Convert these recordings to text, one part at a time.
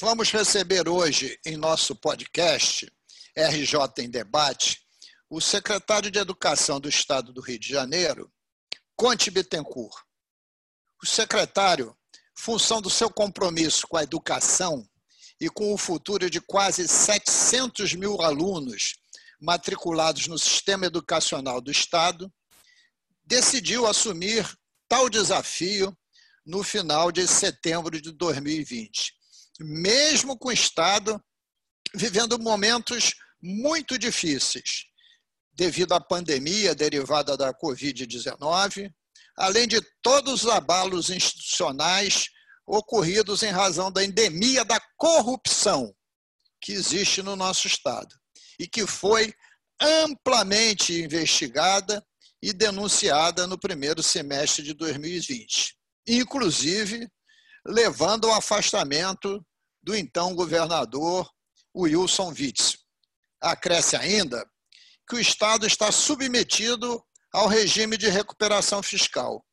Vamos receber hoje em nosso podcast RJ em Debate o secretário de Educação do Estado do Rio de Janeiro, Conte Bittencourt. O secretário, função do seu compromisso com a educação e com o futuro de quase 700 mil alunos matriculados no sistema educacional do Estado, decidiu assumir tal desafio no final de setembro de 2020. Mesmo com o Estado vivendo momentos muito difíceis, devido à pandemia derivada da Covid-19, além de todos os abalos institucionais ocorridos em razão da endemia da corrupção que existe no nosso Estado e que foi amplamente investigada e denunciada no primeiro semestre de 2020, inclusive levando ao afastamento do então governador Wilson Witzel. Acresce ainda que o Estado está submetido ao regime de recuperação fiscal,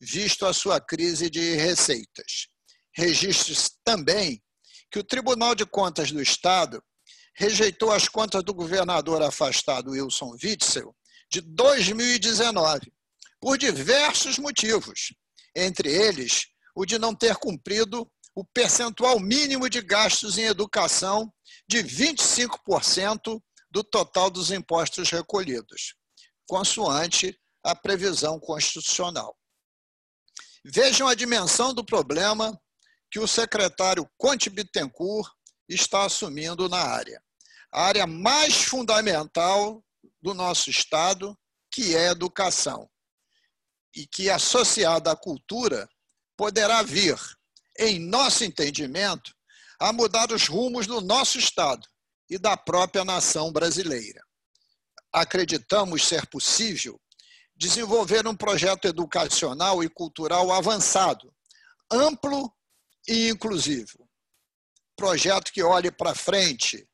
visto a sua crise de receitas. Registre também que o Tribunal de Contas do Estado rejeitou as contas do governador afastado Wilson Witzel de 2019, por diversos motivos, entre eles o de não ter cumprido o percentual mínimo de gastos em educação de 25% do total dos impostos recolhidos, consoante a previsão constitucional. Vejam a dimensão do problema que o secretário Conte Bittencourt está assumindo na área. A área mais fundamental do nosso Estado, que é a educação, e que, associada à cultura, poderá vir, em nosso entendimento, a mudar os rumos do nosso Estado e da própria nação brasileira. Acreditamos ser possível desenvolver um projeto educacional e cultural avançado, amplo e inclusivo. Projeto que olhe para frente,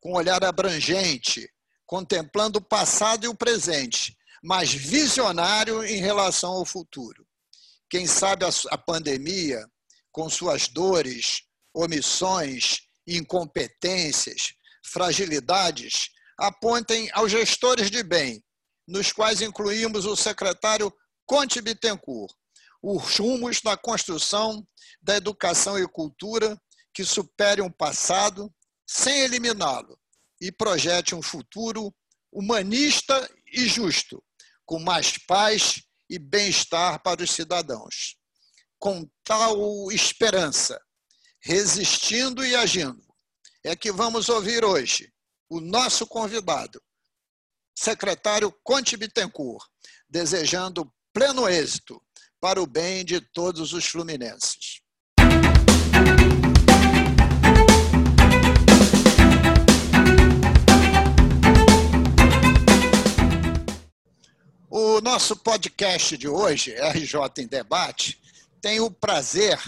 com olhar abrangente, contemplando o passado e o presente, mas visionário em relação ao futuro. Quem sabe a pandemia, com suas dores, omissões, incompetências, fragilidades, apontem aos gestores de bem, nos quais incluímos o secretário Conte Bittencourt, os rumos na construção da educação e cultura que supere um passado sem eliminá-lo e projete um futuro humanista e justo, com mais paz e bem-estar para os cidadãos. Com tal esperança, resistindo e agindo, é que vamos ouvir hoje o nosso convidado, secretário Conte Bittencourt, desejando pleno êxito para o bem de todos os fluminenses. O nosso podcast de hoje, RJ em Debate, tem o prazer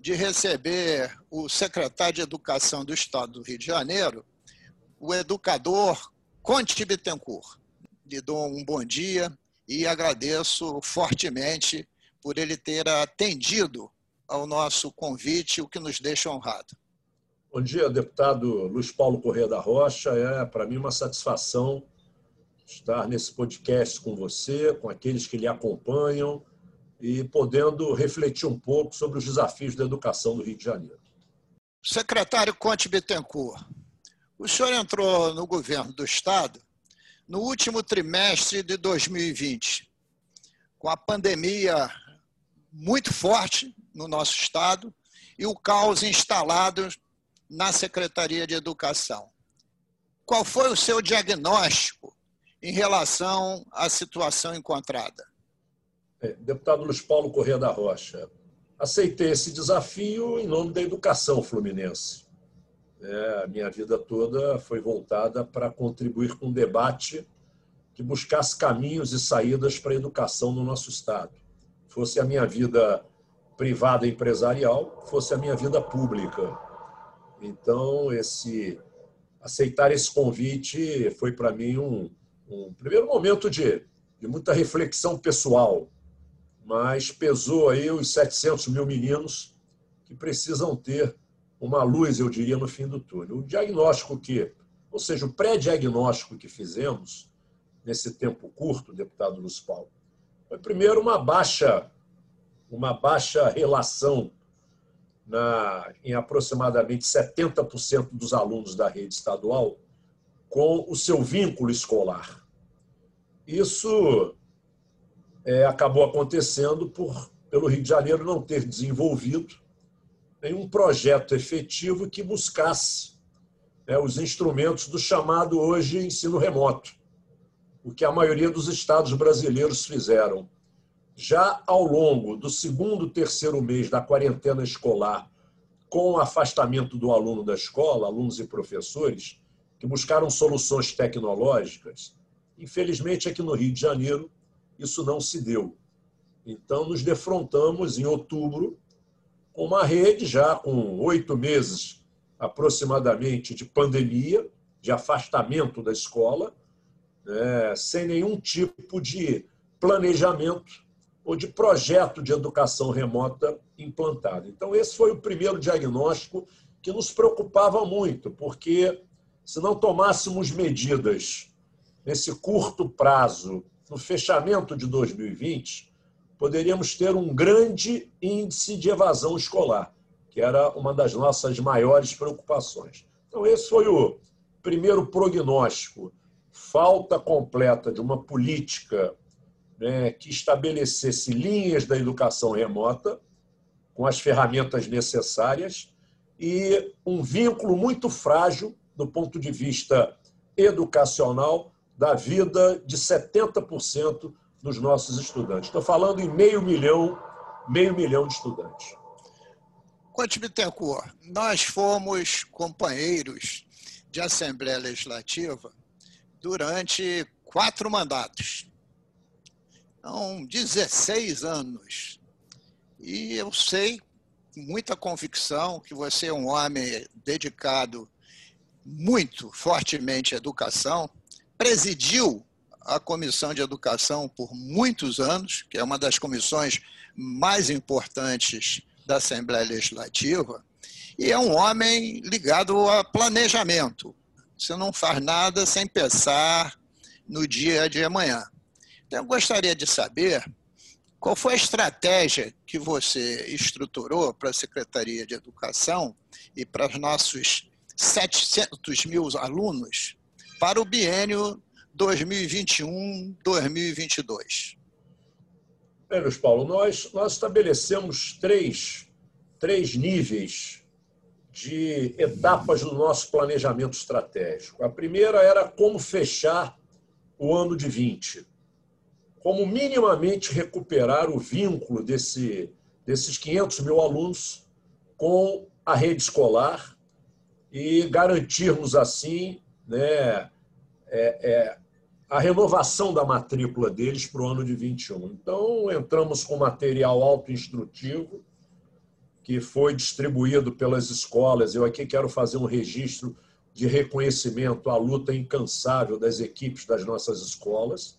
de receber o secretário de Educação do Estado do Rio de Janeiro, o educador Conte Bittencourt. Lhe dou um bom dia e agradeço fortemente por ele ter atendido ao nosso convite, o que nos deixa honrado. Bom dia, deputado Luiz Paulo Corrêa da Rocha. É para mim uma satisfação estar nesse podcast com você, com aqueles que lhe acompanham e podendo refletir um pouco sobre os desafios da educação do Rio de Janeiro. Secretário Conte Bittencourt, o senhor entrou no governo do Estado no último trimestre de 2020, com a pandemia muito forte no nosso Estado e o caos instalado na Secretaria de Educação. Qual foi o seu diagnóstico em relação à situação encontrada? É, deputado Luiz Paulo Corrêa da Rocha, aceitei esse desafio em nome da educação fluminense. É, a minha vida toda foi voltada para contribuir com um debate que buscasse caminhos e saídas para a educação no nosso Estado. Fosse a minha vida privada empresarial, fosse a minha vida pública. Então, esse aceitar esse convite foi para mim um, um primeiro momento de, de muita reflexão pessoal, mas pesou aí os 700 mil meninos que precisam ter uma luz, eu diria, no fim do túnel. O diagnóstico que, ou seja, o pré-diagnóstico que fizemos nesse tempo curto, deputado Luiz Paulo, foi primeiro uma baixa, uma baixa relação na, em aproximadamente 70% dos alunos da rede estadual com o seu vínculo escolar. Isso é, acabou acontecendo por, pelo Rio de Janeiro não ter desenvolvido nenhum projeto efetivo que buscasse né, os instrumentos do chamado hoje ensino remoto, o que a maioria dos estados brasileiros fizeram. Já ao longo do segundo, terceiro mês da quarentena escolar, com o afastamento do aluno da escola, alunos e professores, que buscaram soluções tecnológicas, infelizmente aqui no Rio de Janeiro isso não se deu. Então, nos defrontamos em outubro com uma rede já com oito meses aproximadamente de pandemia, de afastamento da escola, né, sem nenhum tipo de planejamento ou de projeto de educação remota implantado. Então, esse foi o primeiro diagnóstico que nos preocupava muito, porque se não tomássemos medidas nesse curto prazo no fechamento de 2020, poderíamos ter um grande índice de evasão escolar, que era uma das nossas maiores preocupações. Então, esse foi o primeiro prognóstico. Falta completa de uma política né, que estabelecesse linhas da educação remota, com as ferramentas necessárias, e um vínculo muito frágil, do ponto de vista educacional, da vida de 70% dos nossos estudantes. Estou falando em meio milhão, meio milhão de estudantes. Conte Bittencourt, nós fomos companheiros de Assembleia Legislativa durante quatro mandatos. Então, 16 anos. E eu sei, com muita convicção, que você é um homem dedicado muito fortemente à educação, presidiu a Comissão de Educação por muitos anos, que é uma das comissões mais importantes da Assembleia Legislativa, e é um homem ligado a planejamento. Você não faz nada sem pensar no dia de amanhã. Então, eu gostaria de saber qual foi a estratégia que você estruturou para a Secretaria de Educação e para os nossos 700 mil alunos para o biênio 2021-2022? Bem, Luiz Paulo, nós, nós estabelecemos três, três níveis de etapas do nosso planejamento estratégico. A primeira era como fechar o ano de 20, como minimamente recuperar o vínculo desse, desses 500 mil alunos com a rede escolar e garantirmos assim né, é, é, a renovação da matrícula deles para o ano de 21. Então, entramos com material autoinstrutivo, que foi distribuído pelas escolas. Eu aqui quero fazer um registro de reconhecimento à luta incansável das equipes das nossas escolas,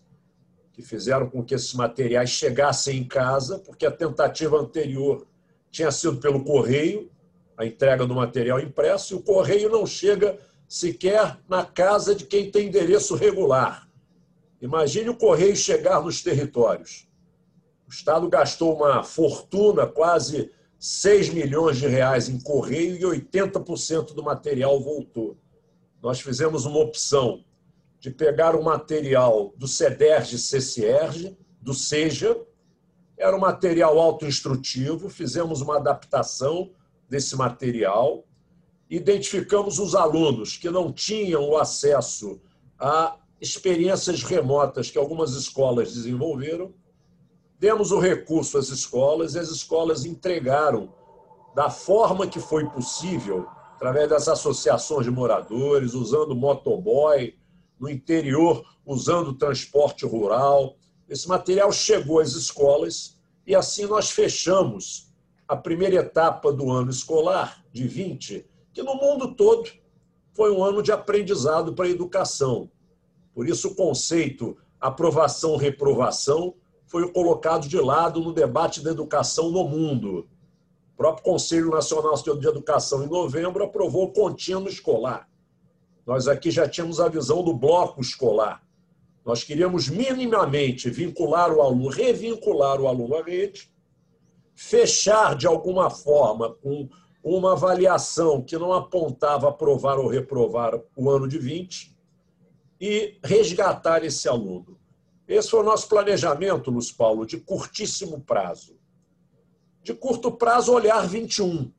que fizeram com que esses materiais chegassem em casa, porque a tentativa anterior tinha sido pelo correio, a entrega do material impresso, e o correio não chega sequer na casa de quem tem endereço regular. Imagine o correio chegar nos territórios. O Estado gastou uma fortuna, quase 6 milhões de reais em correio e 80% do material voltou. Nós fizemos uma opção de pegar o material do CEDERJ CCERJ, do SEJA, era um material autoinstrutivo, fizemos uma adaptação desse material, identificamos os alunos que não tinham o acesso a experiências remotas que algumas escolas desenvolveram, demos o recurso às escolas e as escolas entregaram da forma que foi possível, através das associações de moradores, usando motoboy, no interior, usando transporte rural. Esse material chegou às escolas e assim nós fechamos a primeira etapa do ano escolar, de 20, que no mundo todo foi um ano de aprendizado para a educação. Por isso, o conceito aprovação-reprovação foi colocado de lado no debate da educação no mundo. O próprio Conselho Nacional de Educação, em novembro, aprovou o contínuo escolar. Nós aqui já tínhamos a visão do bloco escolar. Nós queríamos minimamente vincular o aluno, revincular o aluno à rede, fechar de alguma forma com uma avaliação que não apontava aprovar ou reprovar o ano de 20 e resgatar esse aluno. Esse foi o nosso planejamento, Luiz Paulo, de curtíssimo prazo. De curto prazo, olhar 21.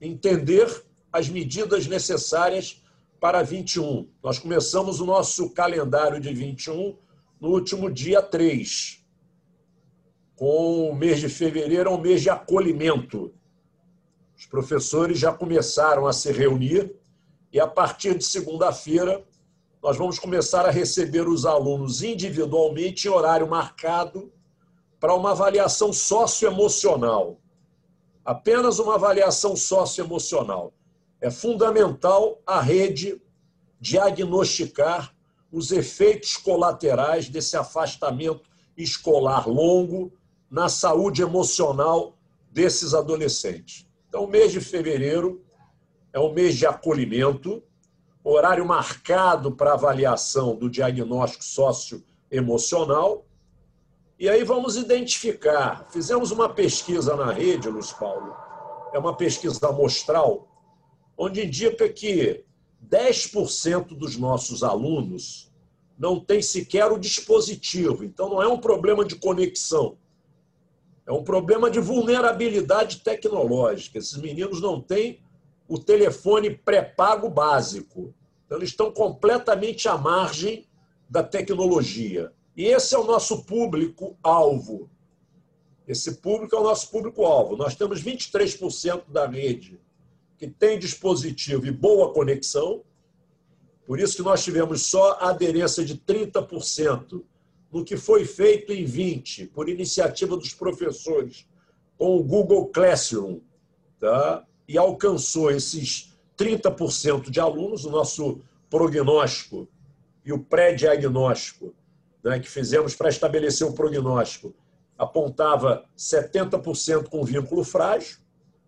Entender as medidas necessárias para 21. Nós começamos o nosso calendário de 21 no último dia 3, com o mês de fevereiro, um mês de acolhimento. Os professores já começaram a se reunir e, a partir de segunda-feira, nós vamos começar a receber os alunos individualmente em horário marcado para uma avaliação socioemocional. Apenas uma avaliação socioemocional. É fundamental a rede diagnosticar os efeitos colaterais desse afastamento escolar longo na saúde emocional desses adolescentes. Então, o mês de fevereiro é um mês de acolhimento, horário marcado para avaliação do diagnóstico socioemocional. E aí vamos identificar. Fizemos uma pesquisa na rede, Luiz Paulo, é uma pesquisa amostral, onde indica que 10% dos nossos alunos não tem sequer o dispositivo. Então, não é um problema de conexão, é um problema de vulnerabilidade tecnológica. Esses meninos não têm o telefone pré-pago básico. Então, eles estão completamente à margem da tecnologia. E esse é o nosso público-alvo. Esse público é o nosso público-alvo. Nós temos 23% da rede que tem dispositivo e boa conexão. Por isso que nós tivemos só aderência de 30% no que foi feito em 20, por iniciativa dos professores, com o Google Classroom, tá? e alcançou esses 30% de alunos, o nosso prognóstico e o pré-diagnóstico né, que fizemos para estabelecer o prognóstico apontava 70% com vínculo frágil,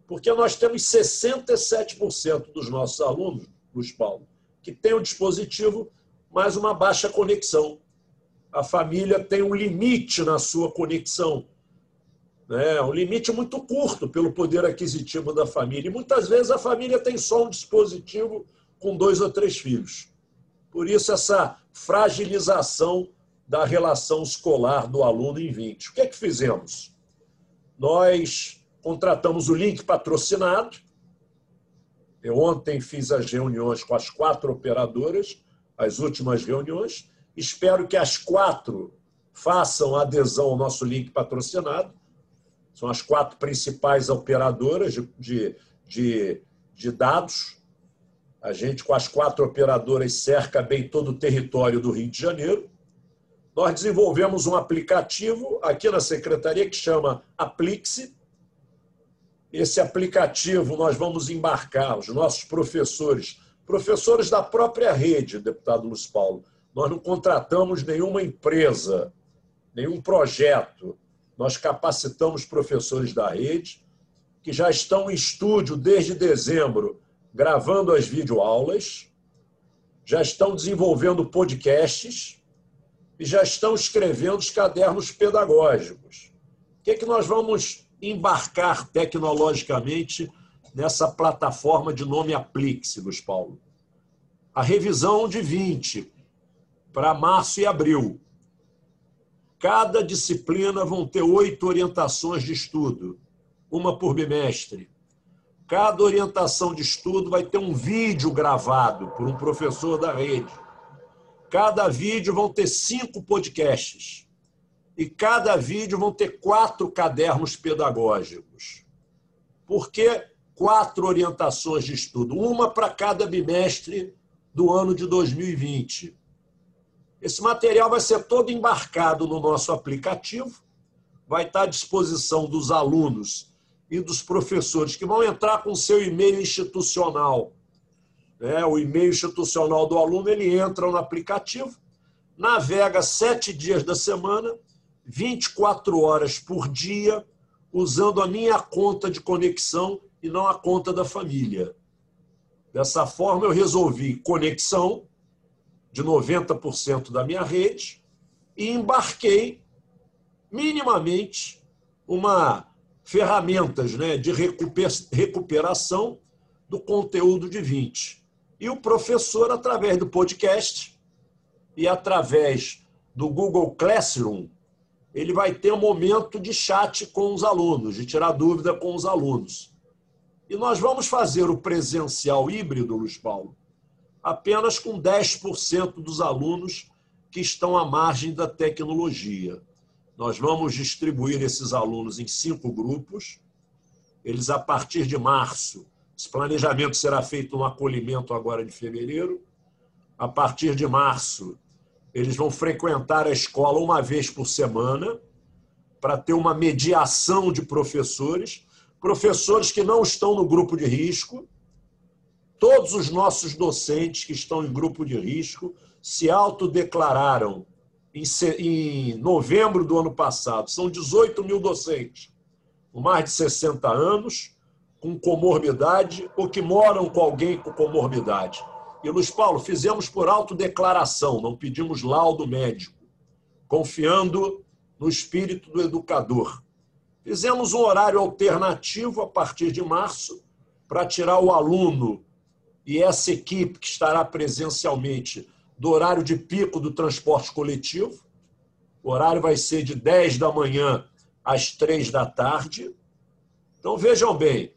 porque nós temos 67% dos nossos alunos, Luiz Paulo, que têm o dispositivo, mas uma baixa conexão. A família tem um limite na sua conexão né? um limite muito curto pelo poder aquisitivo da família. E muitas vezes a família tem só um dispositivo com dois ou três filhos. Por isso, essa fragilização da relação escolar do aluno em 20. O que é que fizemos? Nós contratamos o link patrocinado. Eu ontem fiz as reuniões com as quatro operadoras, as últimas reuniões. Espero que as quatro façam adesão ao nosso link patrocinado são as quatro principais operadoras de, de, de, de dados. A gente, com as quatro operadoras, cerca bem todo o território do Rio de Janeiro. Nós desenvolvemos um aplicativo aqui na secretaria que chama Aplixi. Esse aplicativo nós vamos embarcar os nossos professores, professores da própria rede, deputado Luiz Paulo. Nós não contratamos nenhuma empresa, nenhum projeto nós capacitamos professores da rede que já estão em estúdio desde dezembro, gravando as videoaulas, já estão desenvolvendo podcasts e já estão escrevendo os cadernos pedagógicos. O que, é que nós vamos embarcar tecnologicamente nessa plataforma de nome Aplixe, Luiz Paulo? A revisão de 20 para março e abril Cada disciplina vão ter oito orientações de estudo, uma por bimestre. Cada orientação de estudo vai ter um vídeo gravado por um professor da rede. Cada vídeo vão ter cinco podcasts. E cada vídeo vão ter quatro cadernos pedagógicos. Por que quatro orientações de estudo? Uma para cada bimestre do ano de 2020. Esse material vai ser todo embarcado no nosso aplicativo, vai estar à disposição dos alunos e dos professores que vão entrar com seu e-mail institucional. É, o e-mail institucional do aluno ele entra no aplicativo, navega sete dias da semana, 24 horas por dia, usando a minha conta de conexão e não a conta da família. Dessa forma, eu resolvi conexão de 90% da minha rede e embarquei minimamente uma ferramentas né, de recuperação do conteúdo de 20. E o professor, através do podcast e através do Google Classroom, ele vai ter um momento de chat com os alunos, de tirar dúvida com os alunos. E nós vamos fazer o presencial híbrido, Luiz Paulo, apenas com 10% dos alunos que estão à margem da tecnologia. Nós vamos distribuir esses alunos em cinco grupos. Eles, a partir de março, esse planejamento será feito no acolhimento agora de fevereiro. A partir de março, eles vão frequentar a escola uma vez por semana para ter uma mediação de professores, professores que não estão no grupo de risco. Todos os nossos docentes que estão em grupo de risco se autodeclararam em novembro do ano passado. São 18 mil docentes, com mais de 60 anos, com comorbidade ou que moram com alguém com comorbidade. E, Luiz Paulo, fizemos por autodeclaração, não pedimos laudo médico, confiando no espírito do educador. Fizemos um horário alternativo a partir de março para tirar o aluno e essa equipe que estará presencialmente do horário de pico do transporte coletivo. O horário vai ser de 10 da manhã às 3 da tarde. Então vejam bem,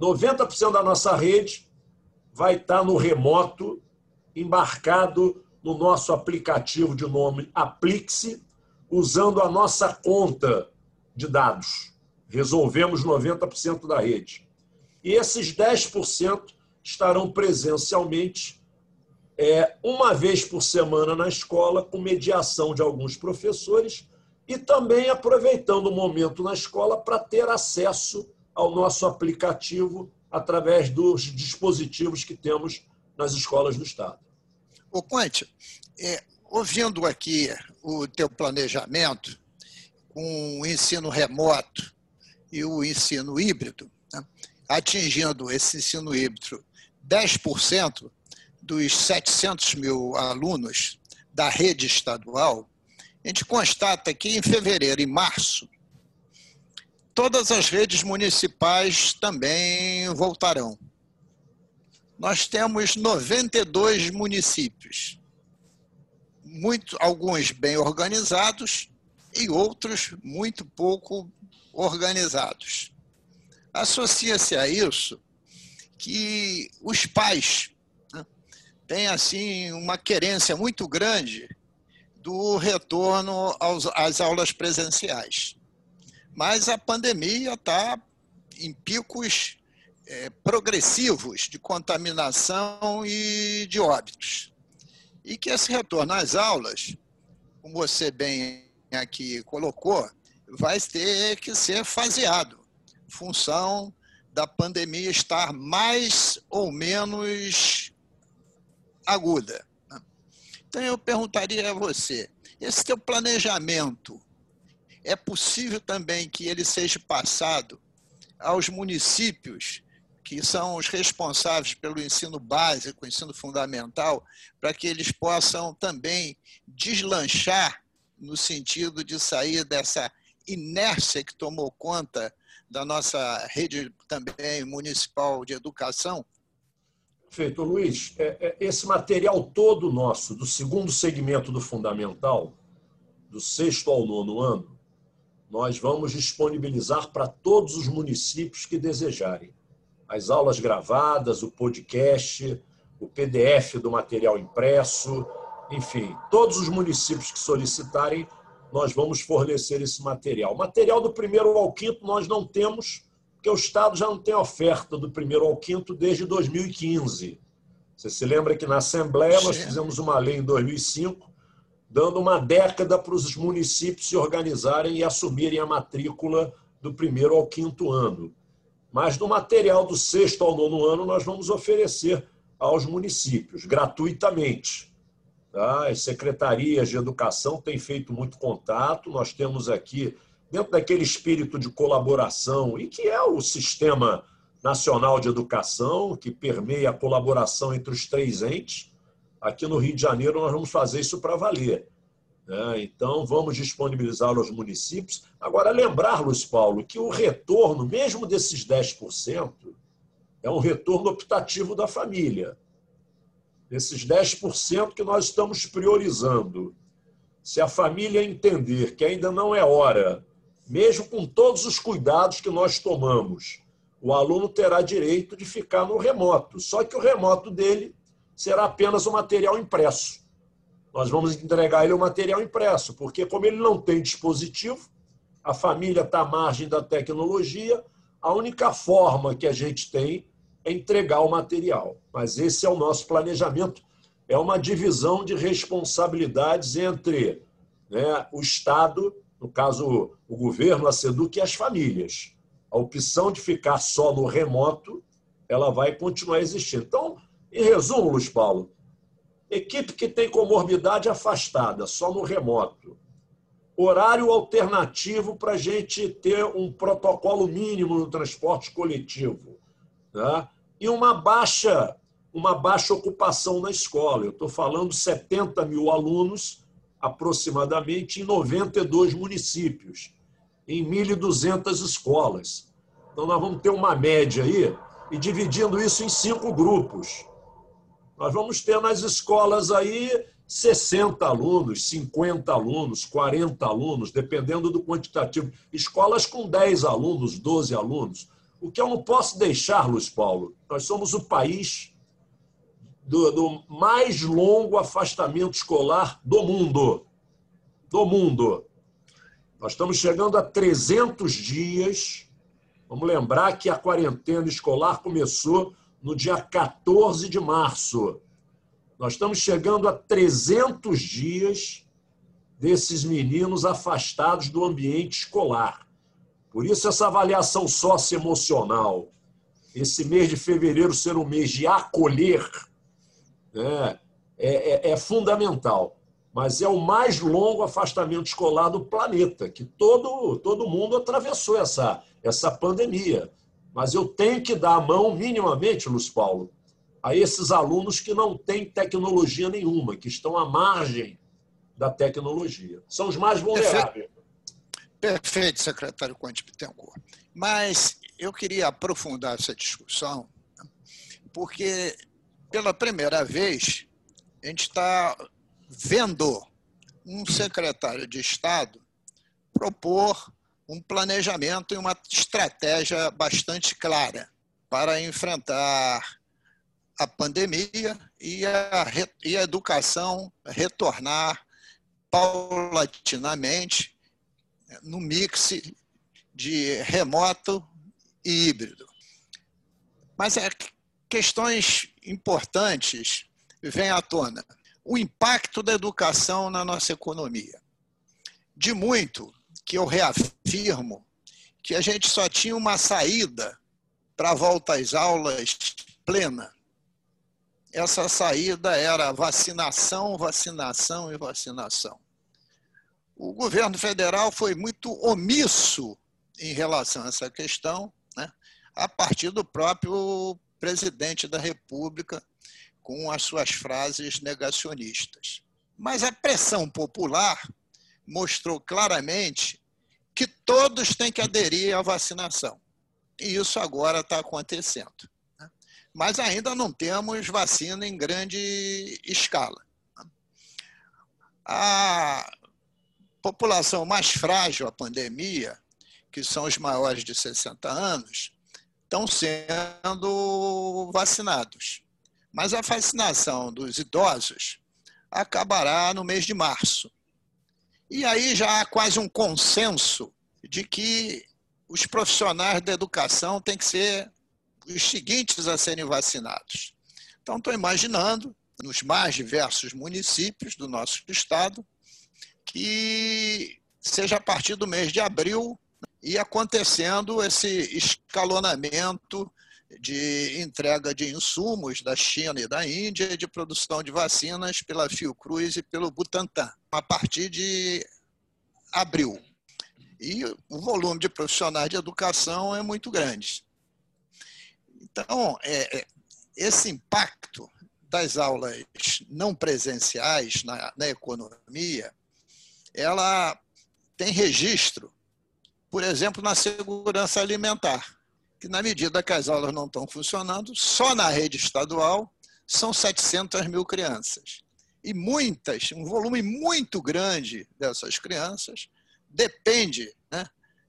90% da nossa rede vai estar no remoto, embarcado no nosso aplicativo de nome Aplixe, usando a nossa conta de dados. Resolvemos 90% da rede. E esses 10% estarão presencialmente é, uma vez por semana na escola, com mediação de alguns professores e também aproveitando o momento na escola para ter acesso ao nosso aplicativo através dos dispositivos que temos nas escolas do Estado. O Conte, é, ouvindo aqui o teu planejamento com o ensino remoto e o ensino híbrido, né, atingindo esse ensino híbrido 10% dos 700 mil alunos da rede estadual, a gente constata que em fevereiro e março, todas as redes municipais também voltarão. Nós temos 92 municípios, muito, alguns bem organizados e outros muito pouco organizados. Associa-se a isso que os pais tem assim uma querência muito grande do retorno aos, às aulas presenciais. Mas a pandemia está em picos é, progressivos de contaminação e de óbitos. E que esse retorno às aulas, como você bem aqui colocou, vai ter que ser faseado, função da pandemia estar mais ou menos aguda. Né? Então eu perguntaria a você, esse teu planejamento, é possível também que ele seja passado aos municípios que são os responsáveis pelo ensino básico, ensino fundamental, para que eles possam também deslanchar no sentido de sair dessa inércia que tomou conta da nossa rede também municipal de educação Feito, Luiz, é, é, esse material todo nosso, do segundo segmento do fundamental, do sexto ao nono ano, nós vamos disponibilizar para todos os municípios que desejarem. As aulas gravadas, o podcast, o PDF do material impresso, enfim, todos os municípios que solicitarem, nós vamos fornecer esse material. Material do primeiro ao quinto nós não temos porque o Estado já não tem oferta do primeiro ao quinto desde 2015. Você se lembra que na Assembleia nós fizemos uma lei em 2005, dando uma década para os municípios se organizarem e assumirem a matrícula do primeiro ao quinto ano. Mas no material do sexto ao nono ano nós vamos oferecer aos municípios gratuitamente. Tá? As secretarias de educação têm feito muito contato, nós temos aqui dentro daquele espírito de colaboração e que é o sistema nacional de educação que permeia a colaboração entre os três entes. Aqui no Rio de Janeiro nós vamos fazer isso para valer. Né? Então vamos disponibilizar aos municípios. Agora lembrar, Luiz Paulo, que o retorno, mesmo desses 10%, é um retorno optativo da família. Esses 10% que nós estamos priorizando. Se a família entender que ainda não é hora, mesmo com todos os cuidados que nós tomamos, o aluno terá direito de ficar no remoto. Só que o remoto dele será apenas o material impresso. Nós vamos entregar ele o material impresso, porque, como ele não tem dispositivo, a família está à margem da tecnologia, a única forma que a gente tem entregar o material. Mas esse é o nosso planejamento. É uma divisão de responsabilidades entre né, o Estado, no caso, o governo, a SEDUC e as famílias. A opção de ficar só no remoto, ela vai continuar existindo. Então, em resumo, Luiz Paulo, equipe que tem comorbidade afastada, só no remoto. Horário alternativo para a gente ter um protocolo mínimo no transporte coletivo né? e uma baixa, uma baixa ocupação na escola. Eu estou falando 70 mil alunos, aproximadamente, em 92 municípios, em 1.200 escolas. Então, nós vamos ter uma média aí, e dividindo isso em cinco grupos. Nós vamos ter nas escolas aí 60 alunos, 50 alunos, 40 alunos, dependendo do quantitativo. Escolas com 10 alunos, 12 alunos. O que eu não posso deixar, Luiz Paulo, nós somos o país do, do mais longo afastamento escolar do mundo. Do mundo. Nós estamos chegando a 300 dias. Vamos lembrar que a quarentena escolar começou no dia 14 de março. Nós estamos chegando a 300 dias desses meninos afastados do ambiente escolar. Por isso, essa avaliação socioemocional, esse mês de fevereiro ser um mês de acolher, né, é, é, é fundamental. Mas é o mais longo afastamento escolar do planeta, que todo, todo mundo atravessou essa, essa pandemia. Mas eu tenho que dar a mão, minimamente, Luiz Paulo, a esses alunos que não têm tecnologia nenhuma, que estão à margem da tecnologia. São os mais vulneráveis. Perfeito, secretário Conte Bittencourt. Mas eu queria aprofundar essa discussão, porque pela primeira vez a gente está vendo um secretário de Estado propor um planejamento e uma estratégia bastante clara para enfrentar a pandemia e a, e a educação retornar paulatinamente no mix de remoto e híbrido. Mas é, questões importantes vêm à tona. O impacto da educação na nossa economia. De muito que eu reafirmo que a gente só tinha uma saída para a volta às aulas plena. Essa saída era vacinação, vacinação e vacinação o governo federal foi muito omisso em relação a essa questão, né, a partir do próprio presidente da República, com as suas frases negacionistas. Mas a pressão popular mostrou claramente que todos têm que aderir à vacinação. E isso agora está acontecendo. Né. Mas ainda não temos vacina em grande escala. Né. A população mais frágil à pandemia, que são os maiores de 60 anos, estão sendo vacinados. Mas a vacinação dos idosos acabará no mês de março. E aí já há quase um consenso de que os profissionais da educação têm que ser os seguintes a serem vacinados. Então, estou imaginando, nos mais diversos municípios do nosso estado, que seja a partir do mês de abril e acontecendo esse escalonamento de entrega de insumos da China e da Índia de produção de vacinas pela Fiocruz e pelo Butantan, a partir de abril. E o volume de profissionais de educação é muito grande. Então, é, é esse impacto das aulas não presenciais na, na economia, ela tem registro, por exemplo, na segurança alimentar, que na medida que as aulas não estão funcionando, só na rede estadual são 700 mil crianças. E muitas, um volume muito grande dessas crianças depende né,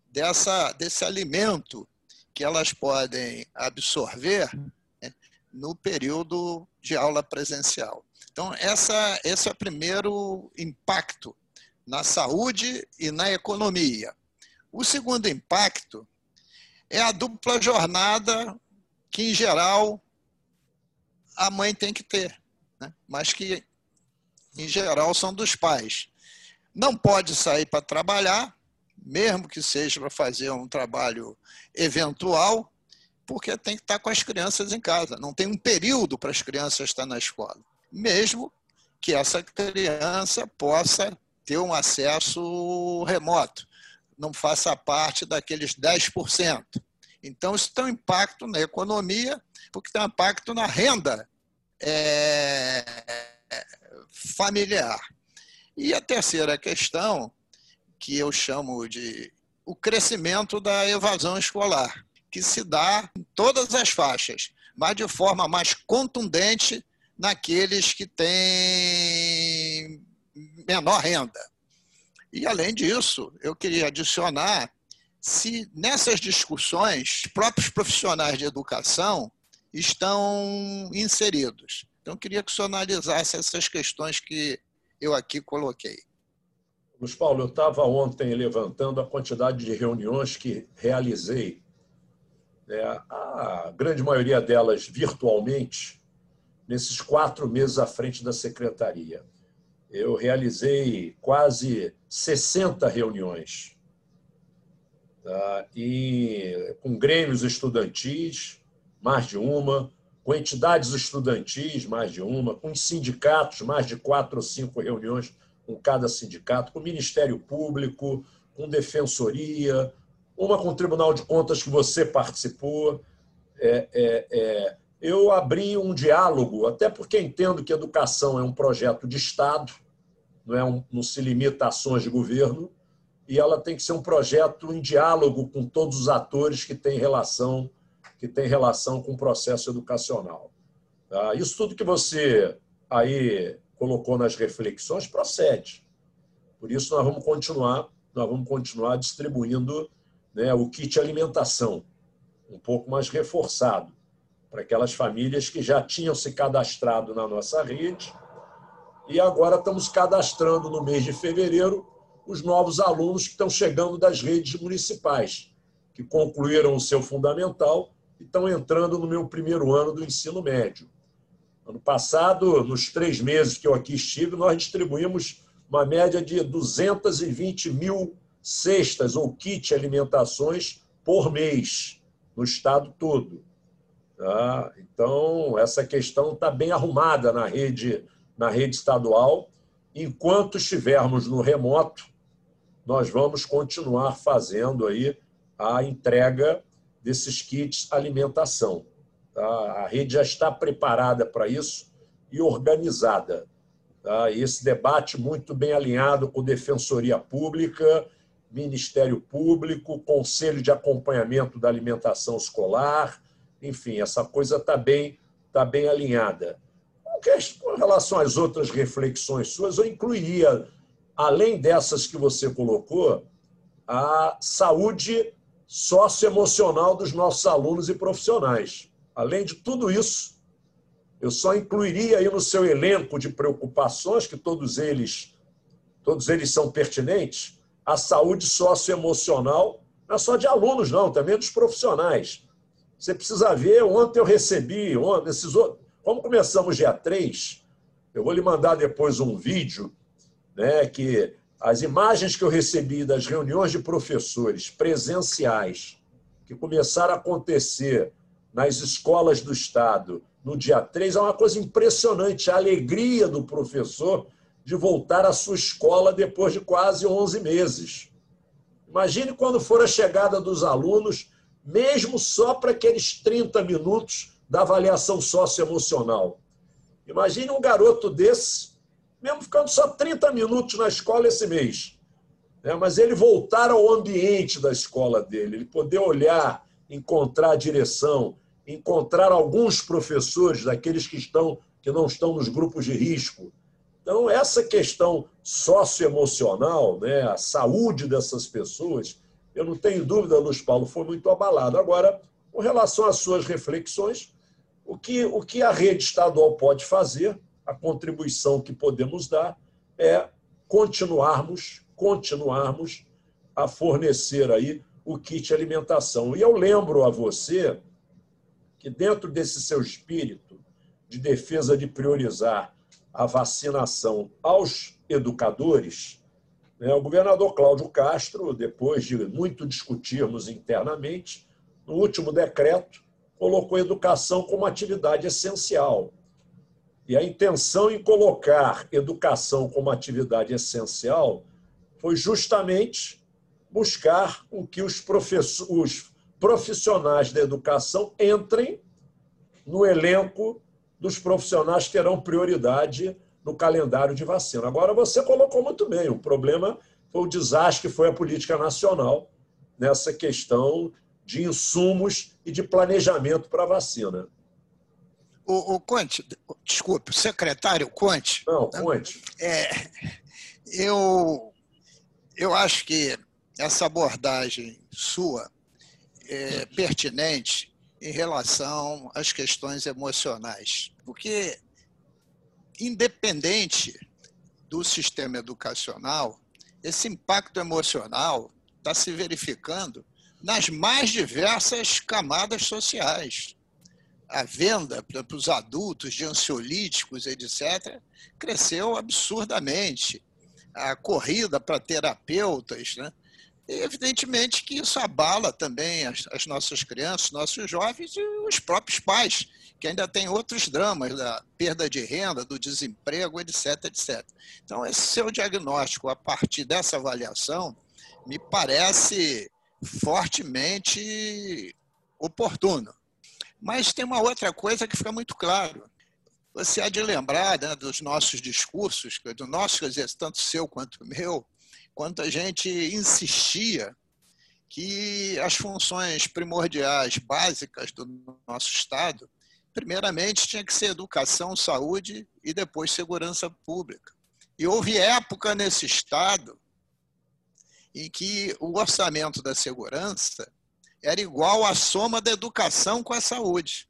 dessa, desse alimento que elas podem absorver né, no período de aula presencial. Então, essa, esse é o primeiro impacto na saúde e na economia. O segundo impacto é a dupla jornada que, em geral, a mãe tem que ter, né? mas que, em geral, são dos pais. Não pode sair para trabalhar, mesmo que seja para fazer um trabalho eventual, porque tem que estar com as crianças em casa. Não tem um período para as crianças estar na escola. Mesmo que essa criança possa ter um acesso remoto, não faça parte daqueles 10%. Então, isso tem um impacto na economia, porque tem um impacto na renda é, familiar. E a terceira questão, que eu chamo de o crescimento da evasão escolar, que se dá em todas as faixas, mas de forma mais contundente naqueles que têm menor renda. E, além disso, eu queria adicionar se nessas discussões próprios profissionais de educação estão inseridos. Então, eu queria que o senhor analisasse essas questões que eu aqui coloquei. Luiz Paulo, eu estava ontem levantando a quantidade de reuniões que realizei, né, a grande maioria delas virtualmente, nesses quatro meses à frente da secretaria. Eu realizei quase 60 reuniões tá? e, com grêmios estudantis, mais de uma, com entidades estudantis, mais de uma, com sindicatos, mais de quatro ou cinco reuniões com cada sindicato, com o Ministério Público, com Defensoria, uma com o Tribunal de Contas que você participou. É, é, é, eu abri um diálogo, até porque entendo que educação é um projeto de Estado, não, é um, não se limita a ações de governo, e ela tem que ser um projeto em diálogo com todos os atores que têm relação, que têm relação com o processo educacional. Tá? Isso tudo que você aí colocou nas reflexões procede. Por isso nós vamos continuar, nós vamos continuar distribuindo né, o kit alimentação, um pouco mais reforçado, para aquelas famílias que já tinham se cadastrado na nossa rede e agora estamos cadastrando no mês de fevereiro os novos alunos que estão chegando das redes municipais, que concluíram o seu fundamental e estão entrando no meu primeiro ano do ensino médio. Ano passado, nos três meses que eu aqui estive, nós distribuímos uma média de 220 mil cestas ou kit alimentações por mês no estado todo. Tá? Então, essa questão está bem arrumada na rede, na rede estadual. Enquanto estivermos no remoto, nós vamos continuar fazendo aí a entrega desses kits alimentação. Tá? A rede já está preparada para isso e organizada. Tá? Esse debate muito bem alinhado com Defensoria Pública, Ministério Público, Conselho de Acompanhamento da Alimentação Escolar, enfim, essa coisa está bem, tá bem alinhada. Com relação às outras reflexões suas, eu incluiria, além dessas que você colocou, a saúde socioemocional dos nossos alunos e profissionais. Além de tudo isso, eu só incluiria aí no seu elenco de preocupações, que todos eles, todos eles são pertinentes, a saúde socioemocional, não é só de alunos, não, também dos profissionais. Você precisa ver, ontem eu recebi, ontem, esses, como começamos dia 3, eu vou lhe mandar depois um vídeo, né, que as imagens que eu recebi das reuniões de professores presenciais que começaram a acontecer nas escolas do Estado no dia 3 é uma coisa impressionante. A alegria do professor de voltar à sua escola depois de quase 11 meses. Imagine quando for a chegada dos alunos, mesmo só para aqueles 30 minutos da avaliação socioemocional. Imagine um garoto desse, mesmo ficando só 30 minutos na escola esse mês, né? mas ele voltar ao ambiente da escola dele, ele poder olhar, encontrar a direção, encontrar alguns professores, daqueles que estão que não estão nos grupos de risco. Então, essa questão socioemocional, né, a saúde dessas pessoas, eu não tenho dúvida, Luiz Paulo, foi muito abalado. Agora, com relação às suas reflexões, o que, o que a rede estadual pode fazer, a contribuição que podemos dar, é continuarmos, continuarmos a fornecer aí o kit alimentação. E eu lembro a você que dentro desse seu espírito de defesa de priorizar a vacinação aos educadores, né, o governador Cláudio Castro, depois de muito discutirmos internamente, no último decreto, colocou a educação como atividade essencial. E a intenção em colocar educação como atividade essencial foi justamente buscar o que os, professores, profissionais da educação entrem no elenco dos profissionais que terão prioridade no calendário de vacina. Agora, você colocou muito bem, o problema foi o desastre que foi a política nacional nessa questão de insumos e de planejamento para a vacina. O, o Conte, desculpe, o secretário Conte. Não, Conte. É, eu, eu acho que essa abordagem sua é, pertinente em relação às questões emocionais. Porque, independente do sistema educacional, esse impacto emocional está se verificando nas mais diversas camadas sociais. A venda para os adultos de ansiolíticos, etc., cresceu absurdamente. A corrida para terapeutas, né? E, evidentemente que isso abala também as, as, nossas crianças, nossos jovens e os próprios pais, que ainda têm outros dramas da perda de renda, do desemprego, etc, etc. Então, esse seu diagnóstico, a partir dessa avaliação, me parece fortemente oportuno. Mas tem uma outra coisa que fica muito claro. Você há de lembrar né, dos nossos discursos, do nosso, tanto seu quanto meu, quanto a gente insistia que as funções primordiais, básicas do nosso Estado, primeiramente tinha que ser educação, saúde e depois segurança pública. E houve época nesse Estado em que o orçamento da segurança era igual à soma da educação com a saúde.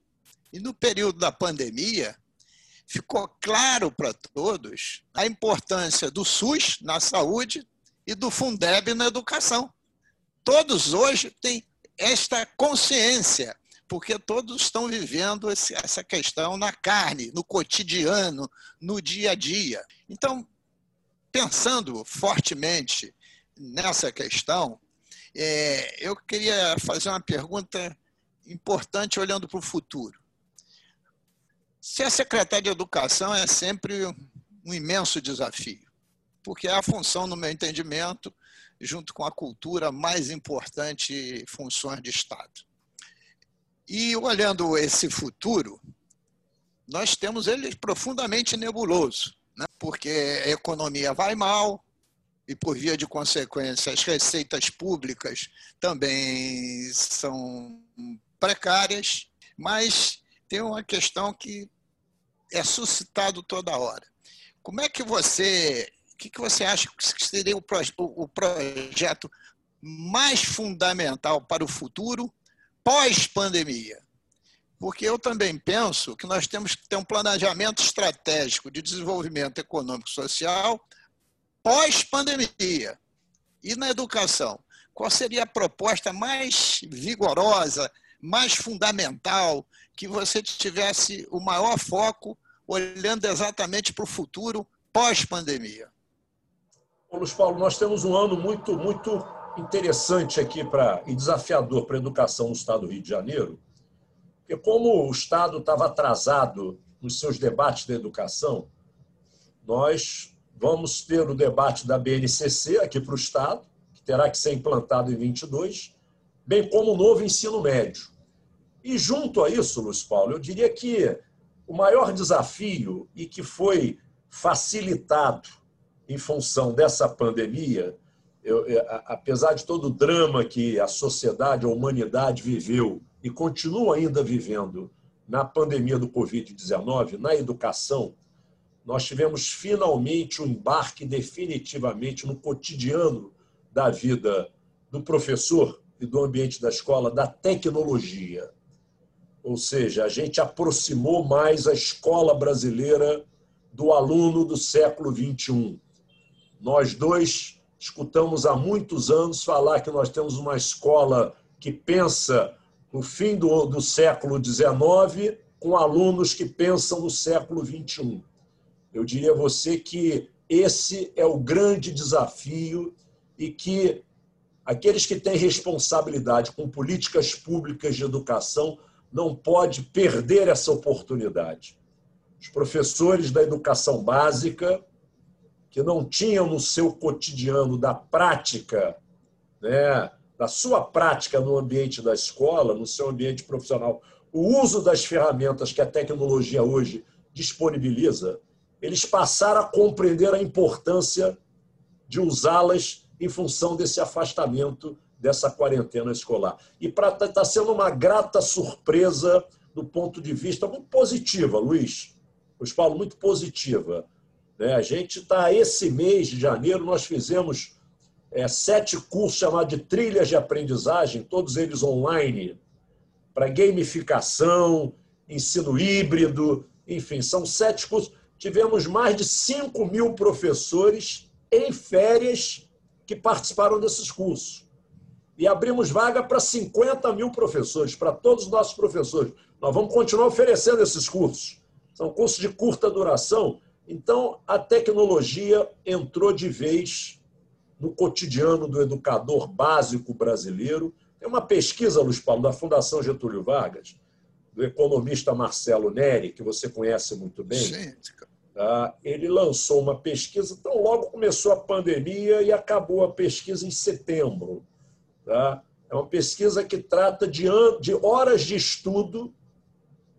E no período da pandemia, ficou claro para todos a importância do SUS na saúde e do Fundeb na educação. Todos hoje têm esta consciência, porque todos estão vivendo essa questão na carne, no cotidiano, no dia a dia. Então, pensando fortemente nessa questão, é, eu queria fazer uma pergunta importante olhando para o futuro. Se a secretária de Educação é sempre um imenso desafio, porque é a função, no meu entendimento, junto com a cultura, mais importante funções de Estado. E olhando esse futuro, nós temos ele profundamente nebuloso, né? porque a economia vai mal e, por via de consequência, as receitas públicas também são precárias, mas tem uma questão que é suscitado toda hora. Como é que você o que, que você acha que seria o, proje o projeto mais fundamental para o futuro pós-pandemia? Porque eu também penso que nós temos que ter um planejamento estratégico de desenvolvimento econômico e social pós-pandemia. E na educação, qual seria a proposta mais vigorosa, mais fundamental, que você tivesse o maior foco olhando exatamente para o futuro pós-pandemia? Luiz Paulo, nós temos um ano muito, muito interessante aqui para e desafiador para a educação no Estado do Rio de Janeiro, porque como o Estado estava atrasado nos seus debates da educação, nós vamos ter o debate da BNCC aqui para o Estado, que terá que ser implantado em 22, bem como o novo ensino médio. E junto a isso, Luiz Paulo, eu diria que o maior desafio e que foi facilitado em função dessa pandemia, eu, apesar de todo o drama que a sociedade, a humanidade viveu e continua ainda vivendo na pandemia do Covid-19, na educação, nós tivemos finalmente um embarque definitivamente no cotidiano da vida do professor e do ambiente da escola, da tecnologia. Ou seja, a gente aproximou mais a escola brasileira do aluno do século XXI. Nós dois escutamos há muitos anos falar que nós temos uma escola que pensa no fim do, do século XIX com alunos que pensam no século XXI. Eu diria a você que esse é o grande desafio e que aqueles que têm responsabilidade com políticas públicas de educação não pode perder essa oportunidade. Os professores da educação básica que não tinham no seu cotidiano da prática, né, da sua prática no ambiente da escola, no seu ambiente profissional, o uso das ferramentas que a tecnologia hoje disponibiliza, eles passaram a compreender a importância de usá-las em função desse afastamento dessa quarentena escolar. E está tá sendo uma grata surpresa do ponto de vista muito positiva, Luiz. Luiz Paulo, muito positiva. Né? A gente está, esse mês de janeiro, nós fizemos é, sete cursos chamados de trilhas de aprendizagem, todos eles online, para gamificação, ensino híbrido, enfim, são sete cursos. Tivemos mais de 5 mil professores em férias que participaram desses cursos. E abrimos vaga para 50 mil professores, para todos os nossos professores. Nós vamos continuar oferecendo esses cursos. São cursos de curta duração. Então, a tecnologia entrou de vez no cotidiano do educador básico brasileiro. Tem uma pesquisa, Luiz Paulo, da Fundação Getúlio Vargas, do economista Marcelo Neri, que você conhece muito bem. Sim. Tá? Ele lançou uma pesquisa, então logo começou a pandemia e acabou a pesquisa em setembro. Tá? É uma pesquisa que trata de, de horas de estudo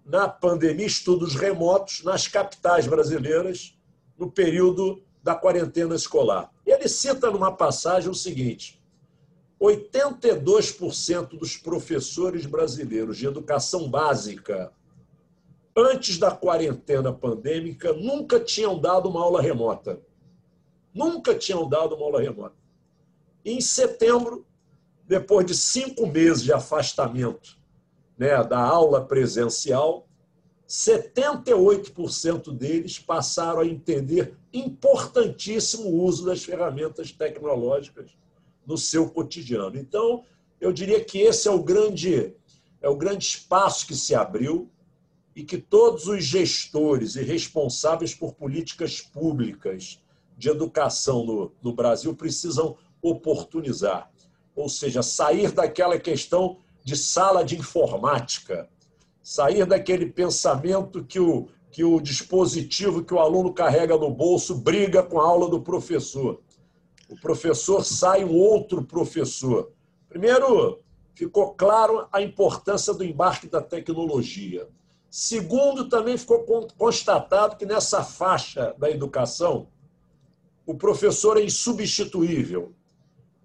na pandemia, estudos remotos nas capitais brasileiras, no período da quarentena escolar. Ele cita numa passagem o seguinte: 82% dos professores brasileiros de educação básica, antes da quarentena pandêmica, nunca tinham dado uma aula remota. Nunca tinham dado uma aula remota. Em setembro, depois de cinco meses de afastamento né, da aula presencial, 78% deles passaram a entender importantíssimo uso das ferramentas tecnológicas no seu cotidiano. Então, eu diria que esse é o grande é o grande espaço que se abriu e que todos os gestores e responsáveis por políticas públicas de educação no, no Brasil precisam oportunizar. Ou seja, sair daquela questão de sala de informática, sair daquele pensamento que o, que o dispositivo que o aluno carrega no bolso briga com a aula do professor. O professor sai um outro professor. Primeiro, ficou claro a importância do embarque da tecnologia. Segundo, também ficou constatado que nessa faixa da educação, o professor é insubstituível.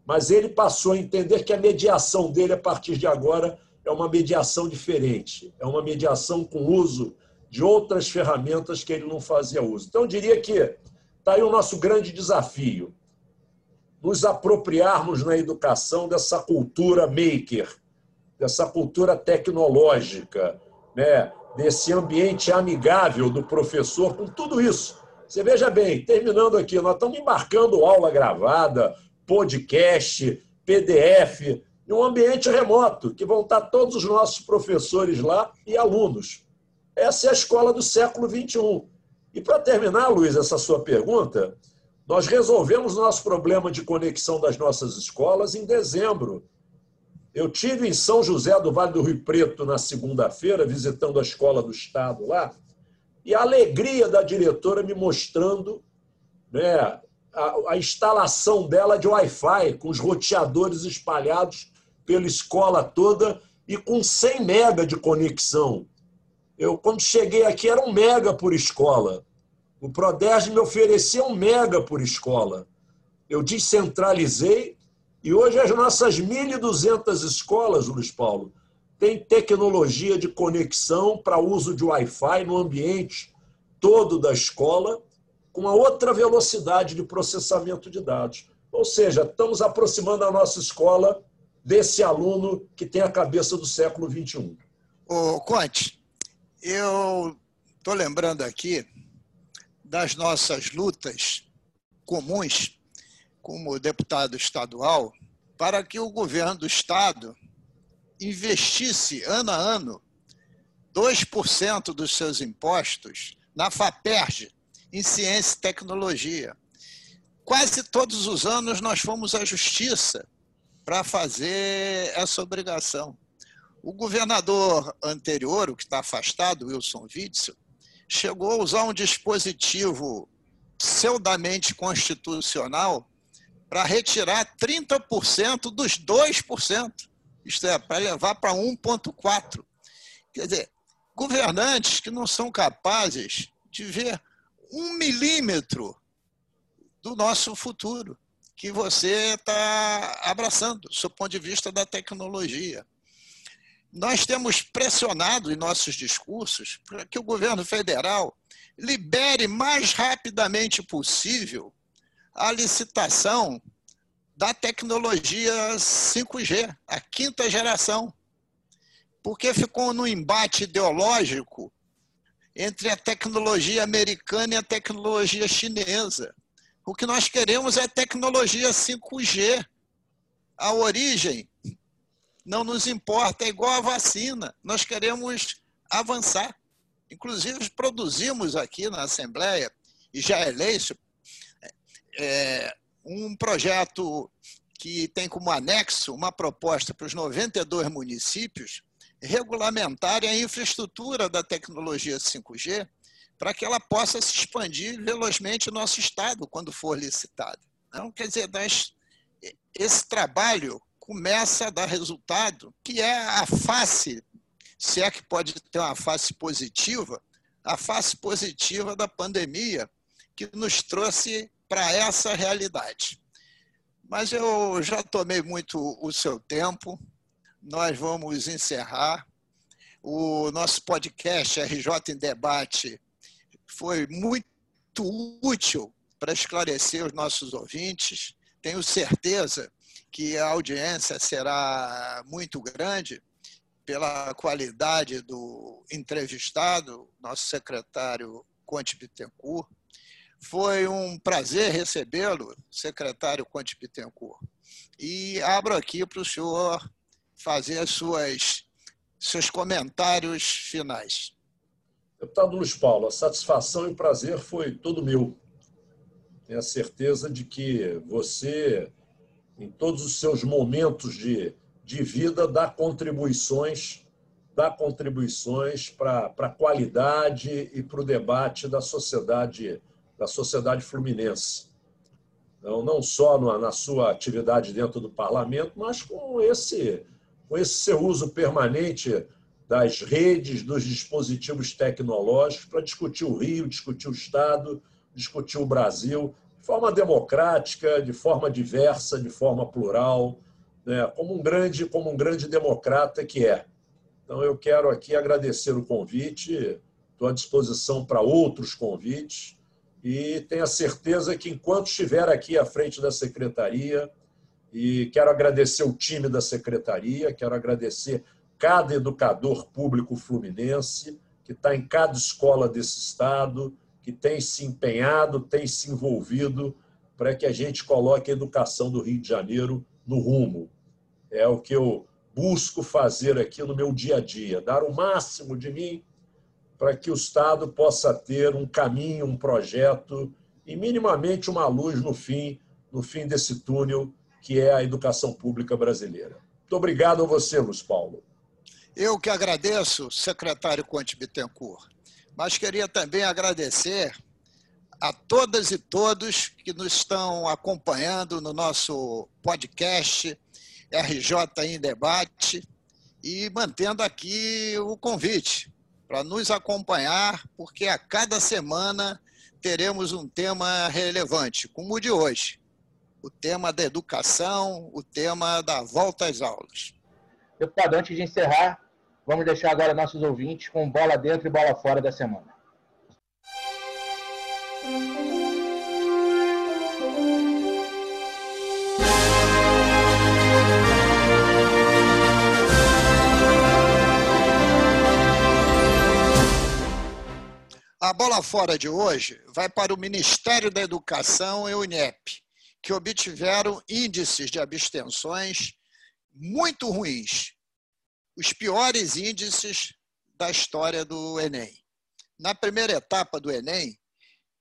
Mas ele passou a entender que a mediação dele, a partir de agora, é uma mediação diferente, é uma mediação com uso de outras ferramentas que ele não fazia uso. Então, eu diria que está aí o nosso grande desafio, nos apropriarmos na educação dessa cultura maker, dessa cultura tecnológica, né? desse ambiente amigável do professor com tudo isso. Você veja bem, terminando aqui, nós estamos embarcando aula gravada, podcast, PDF, em um ambiente remoto, que vão estar todos os nossos professores lá e alunos. Essa é a escola do século XXI. E para terminar, Luiz, essa sua pergunta, nós resolvemos nosso problema de conexão das nossas escolas em dezembro. Eu tive em São José do Vale do Rio Preto na segunda-feira, visitando a escola do Estado lá, e a alegria da diretora me mostrando né, a, a instalação dela de Wi-Fi, com os roteadores espalhados pela escola toda e com 100 mega de conexão. Eu, quando cheguei aqui, era um mega por escola. O Prodesg me oferecia um mega por escola. Eu descentralizei e hoje as nossas 1.200 escolas, Luiz Paulo, têm tecnologia de conexão para uso de Wi-Fi no ambiente todo da escola com uma outra velocidade de processamento de dados. Ou seja, estamos aproximando a nossa escola desse aluno que tem a cabeça do século XXI. Ô, Conte, eu estou lembrando aqui das nossas lutas comuns como deputado estadual para que o governo do estado investisse ano a ano 2% dos seus impostos na FAPERJ, em ciência e tecnologia. Quase todos os anos nós fomos à justiça para fazer essa obrigação. O governador anterior, o que está afastado, Wilson Witzel, chegou a usar um dispositivo pseudamente constitucional para retirar 30% dos 2%, isto é, para levar para 1,4%. Quer dizer, governantes que não são capazes de ver um milímetro do nosso futuro que você está abraçando, do ponto de vista da tecnologia. Nós temos pressionado em nossos discursos para que o governo federal libere mais rapidamente possível a licitação da tecnologia 5G, a quinta geração, porque ficou no embate ideológico entre a tecnologia americana e a tecnologia chinesa. O que nós queremos é tecnologia 5G. A origem não nos importa, é igual a vacina. Nós queremos avançar. Inclusive, produzimos aqui na Assembleia, e já é lei, é, um projeto que tem como anexo uma proposta para os 92 municípios regulamentarem a infraestrutura da tecnologia 5G para que ela possa se expandir velozmente no nosso estado quando for licitada. Então, quer dizer, nós, esse trabalho começa a dar resultado, que é a face, se é que pode ter uma face positiva, a face positiva da pandemia, que nos trouxe para essa realidade. Mas eu já tomei muito o seu tempo, nós vamos encerrar. O nosso podcast RJ em Debate foi muito útil para esclarecer os nossos ouvintes. Tenho certeza que a audiência será muito grande pela qualidade do entrevistado, nosso secretário Conte Bittencourt. Foi um prazer recebê-lo, secretário Conte Bittencourt. E abro aqui para o senhor fazer as suas seus comentários finais. Deputado Luiz Paulo, a satisfação e o prazer foi todo meu. Tenho a certeza de que você, em todos os seus momentos de, de vida, dá contribuições, dá contribuições para a qualidade e para o debate da sociedade, da sociedade fluminense. Não, não só na sua atividade dentro do parlamento, mas com esse com esse seu uso permanente das redes, dos dispositivos tecnológicos para discutir o Rio, discutir o Estado, discutir o Brasil de forma democrática, de forma diversa, de forma plural, né? como um grande, como um grande democrata que é. Então eu quero aqui agradecer o convite, estou à disposição para outros convites e tenho a certeza que enquanto estiver aqui à frente da secretaria, e quero agradecer o time da secretaria, quero agradecer cada educador público fluminense que está em cada escola desse estado, que tem se empenhado, tem se envolvido para que a gente coloque a educação do Rio de Janeiro no rumo. É o que eu busco fazer aqui no meu dia a dia, dar o máximo de mim para que o Estado possa ter um caminho, um projeto e minimamente uma luz no fim, no fim desse túnel que é a educação pública brasileira. Muito obrigado a você, Luiz Paulo. Eu que agradeço, secretário Conte Bittencourt, mas queria também agradecer a todas e todos que nos estão acompanhando no nosso podcast RJ em Debate e mantendo aqui o convite para nos acompanhar, porque a cada semana teremos um tema relevante, como o de hoje. O tema da educação, o tema da volta às aulas. Deputado, antes de encerrar, vamos deixar agora nossos ouvintes com bola dentro e bola fora da semana. A bola fora de hoje vai para o Ministério da Educação e o INEP, que obtiveram índices de abstenções muito ruins, os piores índices da história do Enem. Na primeira etapa do Enem,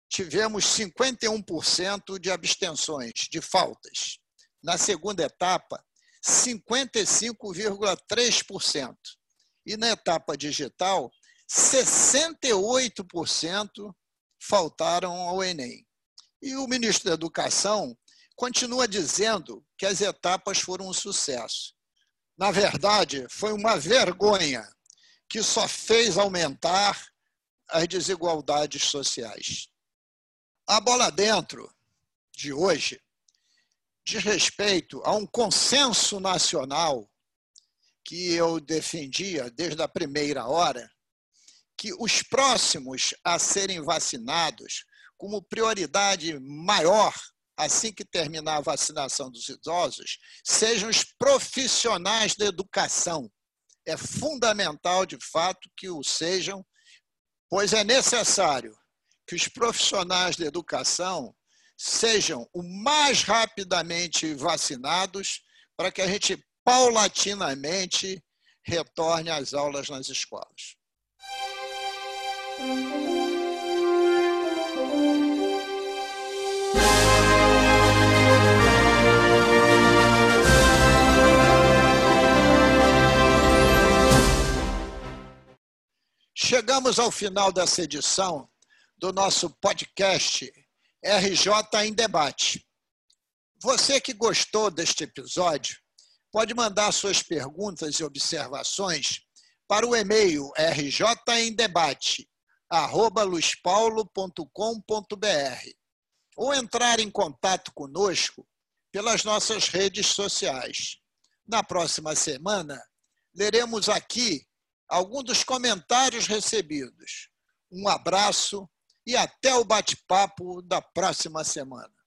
tivemos 51% de abstenções, de faltas. Na segunda etapa, 55,3%. E na etapa digital, 68% faltaram ao Enem. E o ministro da Educação continua dizendo que as etapas foram um sucesso. Na verdade, foi uma vergonha que só fez aumentar as desigualdades sociais. A bola dentro de hoje diz respeito a um consenso nacional que eu defendia desde a primeira hora, que os próximos a serem vacinados, como prioridade maior, assim que terminar a vacinação dos idosos, sejam os profissionais da educação. É fundamental, de fato, que o sejam, pois é necessário que os profissionais da educação sejam o mais rapidamente vacinados para que a gente paulatinamente retorne às aulas nas escolas. Chegamos ao final dessa edição do nosso podcast RJ em Debate. Você que gostou deste episódio, pode mandar suas perguntas e observações para o e-mail rjemdebate@luispaulo.com.br ou entrar em contato conosco pelas nossas redes sociais. Na próxima semana, leremos aqui alguns dos comentários recebidos. Um abraço e até o bate-papo da próxima semana.